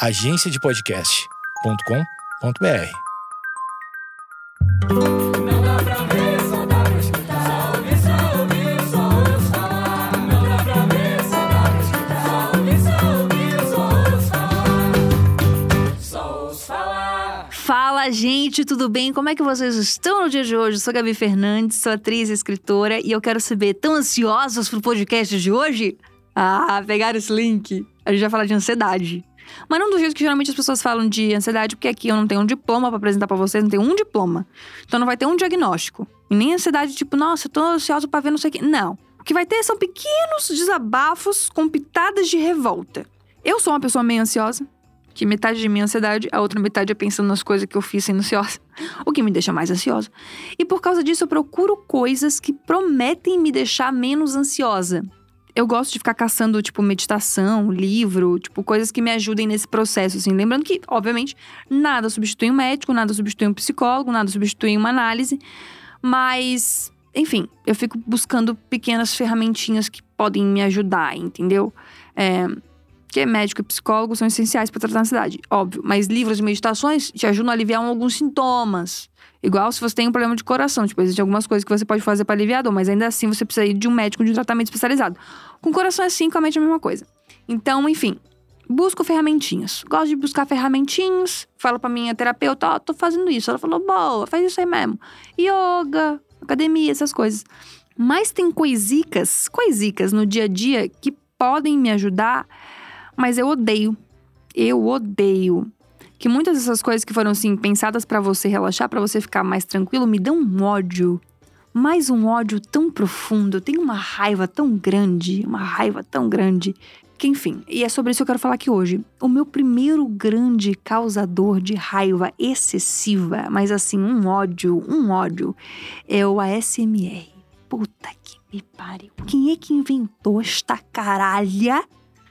agenciadepodcast.com.br. Fala, gente, tudo bem? Como é que vocês estão no dia de hoje? Eu sou Gabi Fernandes, sou atriz e escritora e eu quero saber, tão ansiosos pro podcast de hoje? Ah, pegaram esse link. A gente vai falar de ansiedade. Mas não do jeito que geralmente as pessoas falam de ansiedade, porque aqui eu não tenho um diploma pra apresentar pra vocês, não tenho um diploma. Então não vai ter um diagnóstico. E nem ansiedade tipo, nossa, eu tô ansiosa pra ver não sei o quê. Não. O que vai ter são pequenos desabafos com pitadas de revolta. Eu sou uma pessoa meio ansiosa, que metade de minha ansiedade, a outra metade é pensando nas coisas que eu fiz sendo ansiosa, o que me deixa mais ansiosa. E por causa disso eu procuro coisas que prometem me deixar menos ansiosa. Eu gosto de ficar caçando, tipo, meditação, livro, tipo, coisas que me ajudem nesse processo, assim. Lembrando que, obviamente, nada substitui um médico, nada substitui um psicólogo, nada substitui uma análise. Mas, enfim, eu fico buscando pequenas ferramentinhas que podem me ajudar, entendeu? É, que médico e psicólogo são essenciais para tratar a ansiedade, óbvio. Mas livros e meditações te ajudam a aliviar alguns sintomas. Igual se você tem um problema de coração. Tipo, existem algumas coisas que você pode fazer para aliviar a dor, mas ainda assim você precisa ir de um médico de um tratamento especializado. Com coração é assim, com a mente é a mesma coisa. Então, enfim, busco ferramentinhas. Gosto de buscar ferramentinhas. Falo pra minha terapeuta, ó, tô fazendo isso. Ela falou, boa, faz isso aí mesmo. Yoga, academia, essas coisas. Mas tem coisicas, coisicas no dia a dia que podem me ajudar, mas eu odeio. Eu odeio. Que muitas dessas coisas que foram, assim, pensadas pra você relaxar, pra você ficar mais tranquilo, me dão um ódio. Mais um ódio tão profundo. Eu tenho uma raiva tão grande, uma raiva tão grande. Que enfim, e é sobre isso que eu quero falar aqui hoje. O meu primeiro grande causador de raiva excessiva, mas assim, um ódio, um ódio, é o ASMR. Puta que me pariu. Quem é que inventou esta caralha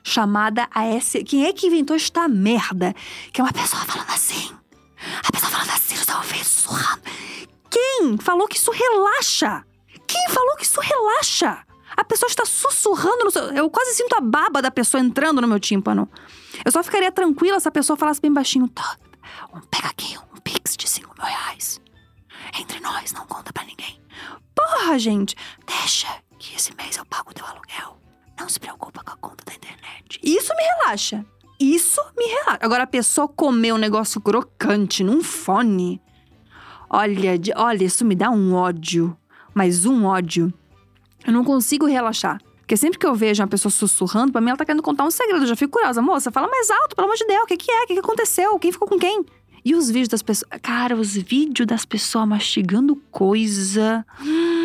chamada AS? Quem é que inventou esta merda? Que é uma pessoa falando assim. A pessoa falando assim no seu ouvido, sussurrando. Quem falou que isso relaxa? Quem falou que isso relaxa? A pessoa está sussurrando no seu. Eu quase sinto a baba da pessoa entrando no meu tímpano. Eu só ficaria tranquila se a pessoa falasse bem baixinho. Tá, um, pega aqui um pix de 5 mil reais. Entre nós, não conta pra ninguém. Porra, gente. Deixa que esse mês eu pago o teu aluguel. Não se preocupa com a conta da internet. Isso me relaxa. Isso me relaxa. Agora, a pessoa comer um negócio crocante num fone. Olha, olha, isso me dá um ódio. Mas um ódio. Eu não consigo relaxar. Porque sempre que eu vejo uma pessoa sussurrando, pra mim ela tá querendo contar um segredo. Eu já fico curiosa. Moça, fala mais alto, pelo amor de Deus. O que, que é? O que, que aconteceu? Quem ficou com quem? E os vídeos das pessoas. Cara, os vídeos das pessoas mastigando coisa. Hum,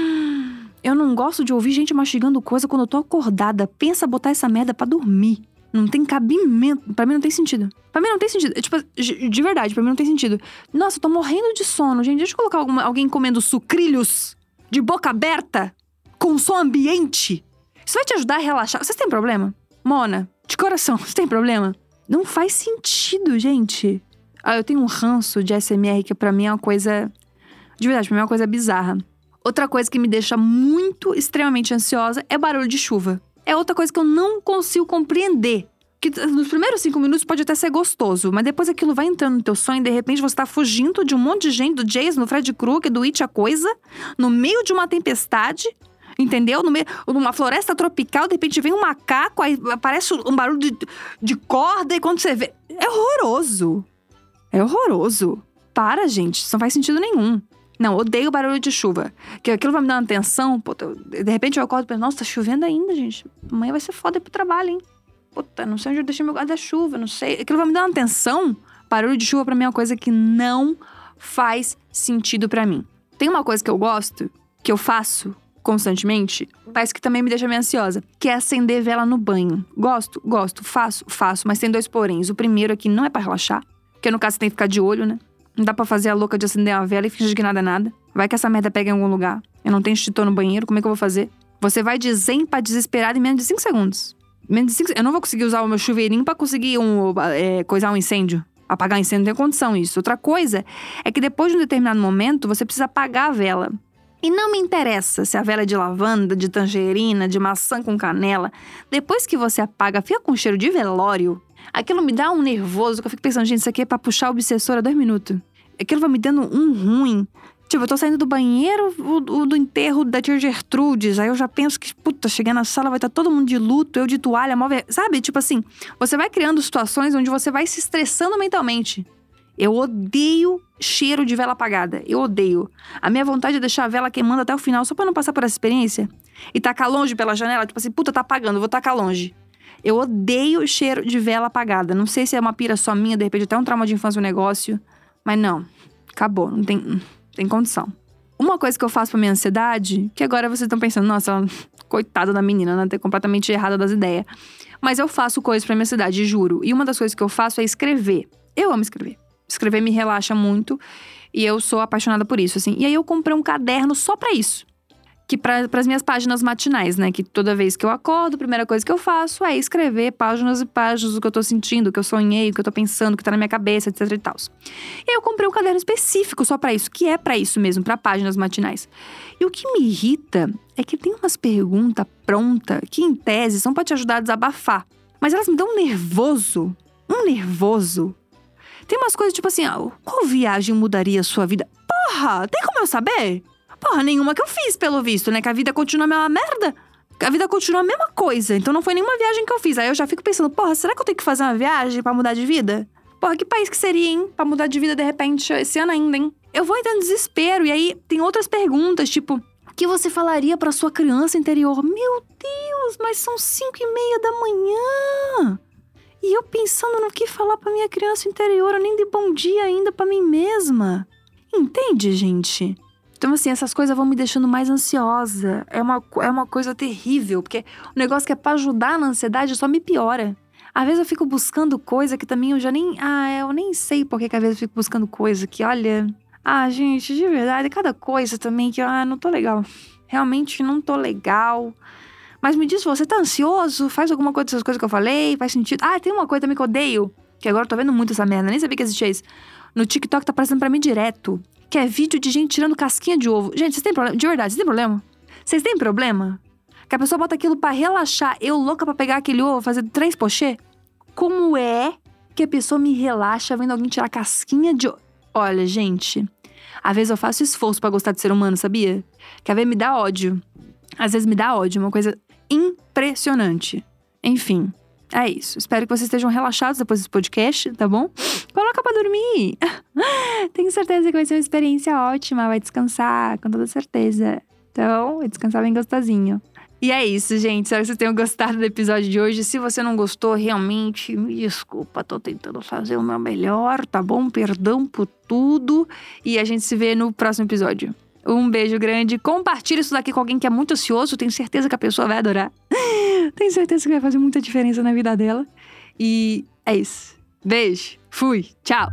Eu não gosto de ouvir gente mastigando coisa quando eu tô acordada. Pensa botar essa merda pra dormir. Não tem cabimento. Pra mim não tem sentido. Pra mim não tem sentido. Tipo, de de verdade, pra mim não tem sentido. Nossa, eu tô morrendo de sono, gente. Deixa eu colocar alguma- alguém comendo sucrilhos de boca aberta com som ambiente. Isso vai te ajudar a relaxar. Vocês têm problema? Mona, de coração, vocês têm problema? Não faz sentido, gente. Ah, eu tenho um ranço de SMR que pra mim é uma coisa. De verdade, pra mim é uma coisa bizarra. Outra coisa que me deixa muito, extremamente ansiosa é barulho de chuva. É outra coisa que eu não consigo compreender. Que nos primeiros cinco minutos pode até ser gostoso, mas depois aquilo vai entrando no teu sonho e de repente você tá fugindo de um monte de gente, do Jason, do Fred Krueger, do It a Coisa, no meio de uma tempestade, entendeu? No meio, numa floresta tropical, de repente vem um macaco, aí aparece um barulho de, de corda e quando você vê. É horroroso. É horroroso. Para, gente, isso não faz sentido nenhum. Não, odeio barulho de chuva. Que aquilo vai me dar uma tensão. Puta, de repente eu acordo e penso, nossa, tá chovendo ainda, gente. Amanhã vai ser foda ir pro trabalho, hein? Puta, não sei onde eu deixei meu guarda-chuva, não sei. Aquilo vai me dar uma tensão. Barulho de chuva pra mim é uma coisa que não faz sentido pra mim. Tem uma coisa que eu gosto, que eu faço constantemente, mas que também me deixa meio ansiosa, que é acender vela no banho. Gosto, gosto, faço, faço, mas tem dois poréns. O primeiro aqui não é pra relaxar, porque no caso você tem que ficar de olho, né? Não dá pra fazer a louca de acender uma vela e fingir que nada é nada. Vai que essa merda pega em algum lugar. Eu não tenho extintor no banheiro, como é que eu vou fazer? Você vai de zen pra desesperado em menos de 5 segundos. Menos de cinco, eu não vou conseguir usar o meu chuveirinho pra conseguir um, é, coisar um incêndio. Apagar um incêndio não tem condição isso. Outra coisa é que depois de um determinado momento, você precisa apagar a vela. E não me interessa se a vela é de lavanda, de tangerina, de maçã com canela. Depois que você apaga, fica com cheiro de velório. Aquilo me dá um nervoso que eu fico pensando, gente, isso aqui é pra puxar a dois minutos. Aquilo vai me dando um ruim. Tipo, eu tô saindo do banheiro o, o do enterro da tia Gertrudes. Aí eu já penso que, puta, chegar na sala vai estar todo mundo de luto, eu de toalha, móvel. Sabe? Tipo assim, você vai criando situações onde você vai se estressando mentalmente. Eu odeio cheiro de vela apagada. Eu odeio. A minha vontade é deixar a vela queimando até o final, só pra não passar por essa experiência. E tacar longe pela janela, tipo assim, puta, tá apagando, vou tacar longe. Eu odeio o cheiro de vela apagada. Não sei se é uma pira só minha, de repente até um trauma de infância, um negócio. Mas não, acabou, não tem, tem condição. Uma coisa que eu faço pra minha ansiedade, que agora vocês estão pensando, nossa, coitada da menina, né? Ter completamente errada das ideias. Mas eu faço coisas pra minha ansiedade, juro. E uma das coisas que eu faço é escrever. Eu amo escrever. Escrever me relaxa muito e eu sou apaixonada por isso, assim. E aí eu comprei um caderno só pra isso. Que para as minhas páginas matinais, né? Que toda vez que eu acordo, a primeira coisa que eu faço é escrever páginas e páginas do que eu tô sentindo, o que eu sonhei, o que eu tô pensando, o que tá na minha cabeça, etc e tal. E eu comprei um caderno específico só pra isso, que é pra isso mesmo, pra páginas matinais. E o que me irrita é que tem umas perguntas prontas que, em tese, são pra te ajudar a desabafar. Mas elas me dão um nervoso. Um nervoso. Tem umas coisas tipo assim, ah, qual viagem mudaria a sua vida? Porra, tem como eu saber? Porra, nenhuma que eu fiz, pelo visto, né? Que a vida continua a mesma merda. A vida continua a mesma coisa. Então não foi nenhuma viagem que eu fiz. Aí eu já fico pensando, porra, será que eu tenho que fazer uma viagem pra mudar de vida? Porra, que país que seria, hein? Pra mudar de vida de repente esse ano ainda, hein? Eu vou entrando em desespero. E aí tem outras perguntas, tipo, o que você falaria pra sua criança interior? Meu Deus, mas são cinco e meia da manhã. E eu pensando no que falar pra minha criança interior, eu nem dei bom dia ainda pra mim mesma. Entende, gente? Então, assim, essas coisas vão me deixando mais ansiosa. É uma, é uma coisa terrível, porque o negócio que é pra ajudar na ansiedade só me piora. Às vezes eu fico buscando coisa que também eu já nem. Ah, eu nem sei por que que às vezes eu fico buscando coisa que, olha. Ah, gente, de verdade, cada coisa também que, ah, não tô legal. Realmente não tô legal. Mas me diz, você tá ansioso? Faz alguma coisa dessas coisas que eu falei? Faz sentido? Ah, tem uma coisa também que eu odeio. Que agora eu tô vendo muito essa merda, nem sabia que existia isso. No TikTok tá aparecendo pra mim direto. Que é vídeo de gente tirando casquinha de ovo. Gente, vocês têm problema? De verdade, vocês têm problema? Vocês têm problema? Que a pessoa bota aquilo pra relaxar. Eu louca pra pegar aquele ovo, fazer três pochê? Como é que a pessoa me relaxa vendo alguém tirar casquinha de ovo? Olha, gente, às vezes eu faço esforço pra gostar de ser humano, sabia? Que às vezes me dá ódio. Às vezes me dá ódio, uma coisa impressionante. Enfim, é isso. Espero que vocês estejam relaxados depois desse podcast, tá bom? Coloca dormir. Tenho certeza que vai ser uma experiência ótima. Vai descansar, com toda certeza. Então, vai descansar bem gostosinho. E é isso, gente. Espero que vocês tenham gostado do episódio de hoje. Se você não gostou, realmente, me desculpa. Tô tentando fazer o meu melhor, tá bom? Perdão por tudo. E a gente se vê no próximo episódio. Um beijo grande. Compartilhe isso daqui com alguém que é muito ansioso. Tenho certeza que a pessoa vai adorar. Tenho certeza que vai fazer muita diferença na vida dela. E é isso. Beijo. Fui. Tchau.